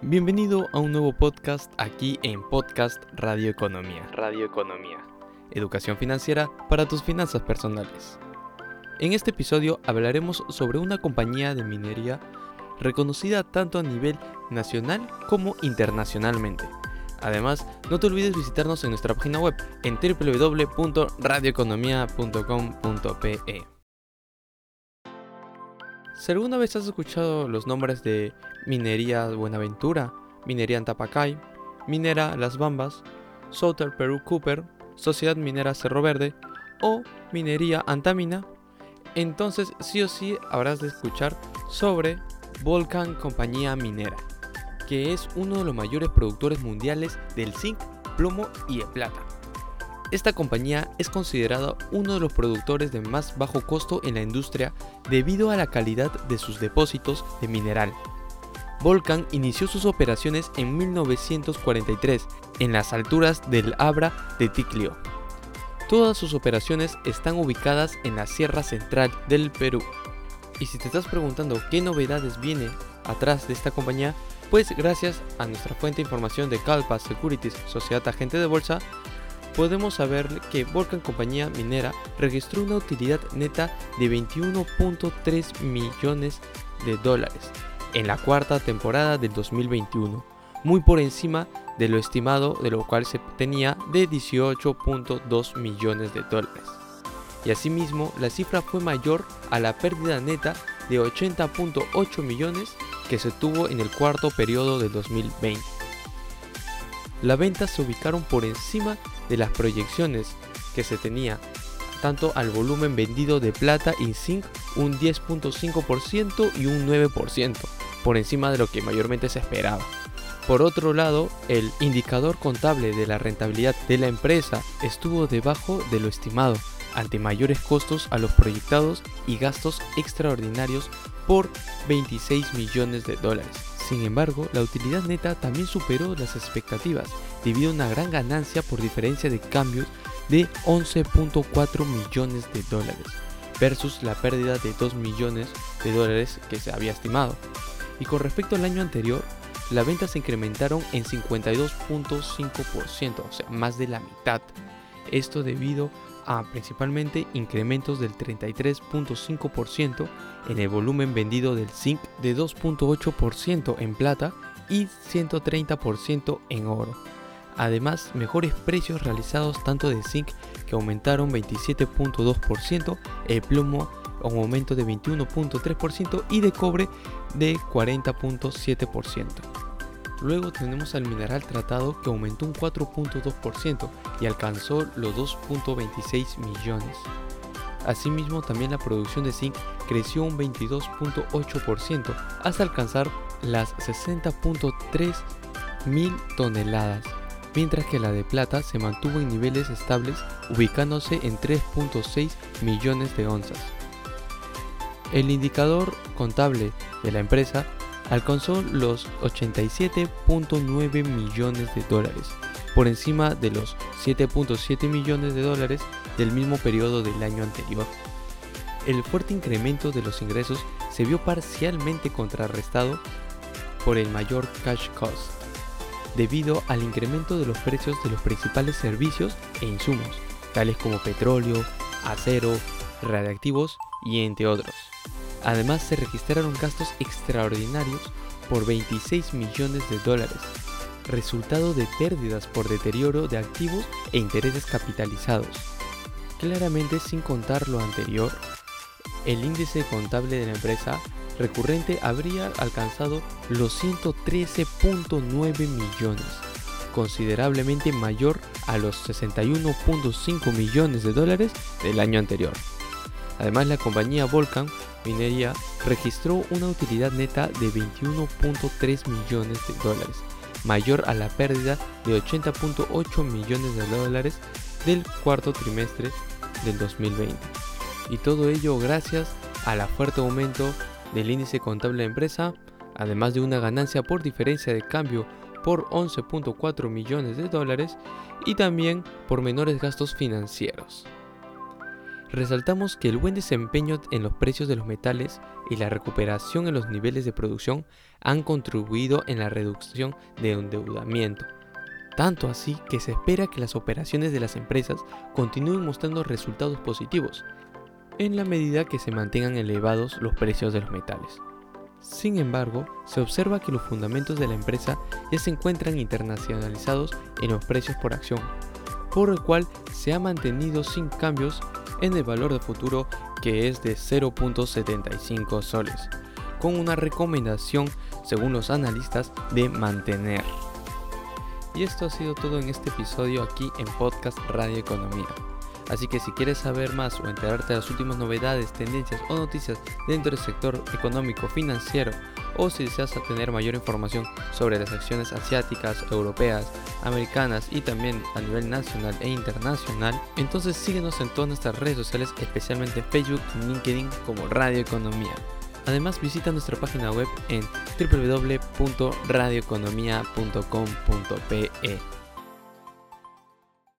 Bienvenido a un nuevo podcast aquí en Podcast Radio Economía. Radio Economía. Educación financiera para tus finanzas personales. En este episodio hablaremos sobre una compañía de minería reconocida tanto a nivel nacional como internacionalmente. Además, no te olvides visitarnos en nuestra página web en www.radioeconomia.com.pe. Si alguna vez has escuchado los nombres de Minería Buenaventura, Minería Antapacay, Minera Las Bambas, Southern Perú Cooper, Sociedad Minera Cerro Verde o Minería Antamina, entonces sí o sí habrás de escuchar sobre Volcan Compañía Minera, que es uno de los mayores productores mundiales del zinc, plomo y de plata. Esta compañía es considerada uno de los productores de más bajo costo en la industria debido a la calidad de sus depósitos de mineral. Volcan inició sus operaciones en 1943 en las alturas del Abra de Ticlio. Todas sus operaciones están ubicadas en la Sierra Central del Perú. Y si te estás preguntando qué novedades viene atrás de esta compañía, pues gracias a nuestra fuente de información de Calpa Securities, Sociedad Agente de Bolsa, podemos saber que Volcan Compañía Minera registró una utilidad neta de 21.3 millones de dólares en la cuarta temporada del 2021, muy por encima de lo estimado de lo cual se tenía de 18.2 millones de dólares. Y asimismo, la cifra fue mayor a la pérdida neta de 80.8 millones que se tuvo en el cuarto periodo del 2020. Las ventas se ubicaron por encima de las proyecciones que se tenía, tanto al volumen vendido de plata y zinc un 10.5% y un 9%, por encima de lo que mayormente se esperaba. Por otro lado, el indicador contable de la rentabilidad de la empresa estuvo debajo de lo estimado, ante mayores costos a los proyectados y gastos extraordinarios por 26 millones de dólares. Sin embargo, la utilidad neta también superó las expectativas debido a una gran ganancia por diferencia de cambios de 11.4 millones de dólares versus la pérdida de 2 millones de dólares que se había estimado. Y con respecto al año anterior, las ventas se incrementaron en 52.5%, o sea, más de la mitad. Esto debido a principalmente incrementos del 33.5% en el volumen vendido del zinc, de 2.8% en plata y 130% en oro. Además, mejores precios realizados tanto de zinc que aumentaron 27.2%, el plomo un aumento de 21.3% y de cobre de 40.7%. Luego tenemos al mineral tratado que aumentó un 4.2% y alcanzó los 2.26 millones. Asimismo, también la producción de zinc creció un 22.8% hasta alcanzar las 60.3 mil toneladas, mientras que la de plata se mantuvo en niveles estables ubicándose en 3.6 millones de onzas. El indicador contable de la empresa alcanzó los 87.9 millones de dólares, por encima de los 7.7 millones de dólares del mismo periodo del año anterior. El fuerte incremento de los ingresos se vio parcialmente contrarrestado por el mayor cash cost, debido al incremento de los precios de los principales servicios e insumos, tales como petróleo, acero, radiactivos y entre otros. Además se registraron gastos extraordinarios por 26 millones de dólares, resultado de pérdidas por deterioro de activos e intereses capitalizados. Claramente sin contar lo anterior, el índice contable de la empresa recurrente habría alcanzado los 113.9 millones, considerablemente mayor a los 61.5 millones de dólares del año anterior. Además, la compañía Volcan Minería registró una utilidad neta de 21.3 millones de dólares, mayor a la pérdida de 80.8 millones de dólares del cuarto trimestre del 2020. Y todo ello gracias al fuerte aumento del índice contable de empresa, además de una ganancia por diferencia de cambio por 11.4 millones de dólares y también por menores gastos financieros. Resaltamos que el buen desempeño en los precios de los metales y la recuperación en los niveles de producción han contribuido en la reducción de endeudamiento. Tanto así que se espera que las operaciones de las empresas continúen mostrando resultados positivos, en la medida que se mantengan elevados los precios de los metales. Sin embargo, se observa que los fundamentos de la empresa ya se encuentran internacionalizados en los precios por acción, por el cual se ha mantenido sin cambios en el valor de futuro que es de 0.75 soles, con una recomendación, según los analistas, de mantener. Y esto ha sido todo en este episodio aquí en Podcast Radio Economía. Así que si quieres saber más o enterarte de las últimas novedades, tendencias o noticias dentro del sector económico financiero, o si deseas tener mayor información sobre las acciones asiáticas, europeas, americanas y también a nivel nacional e internacional, entonces síguenos en todas nuestras redes sociales, especialmente Facebook y LinkedIn como Radio Economía. Además visita nuestra página web en www.radioeconomia.com.pe.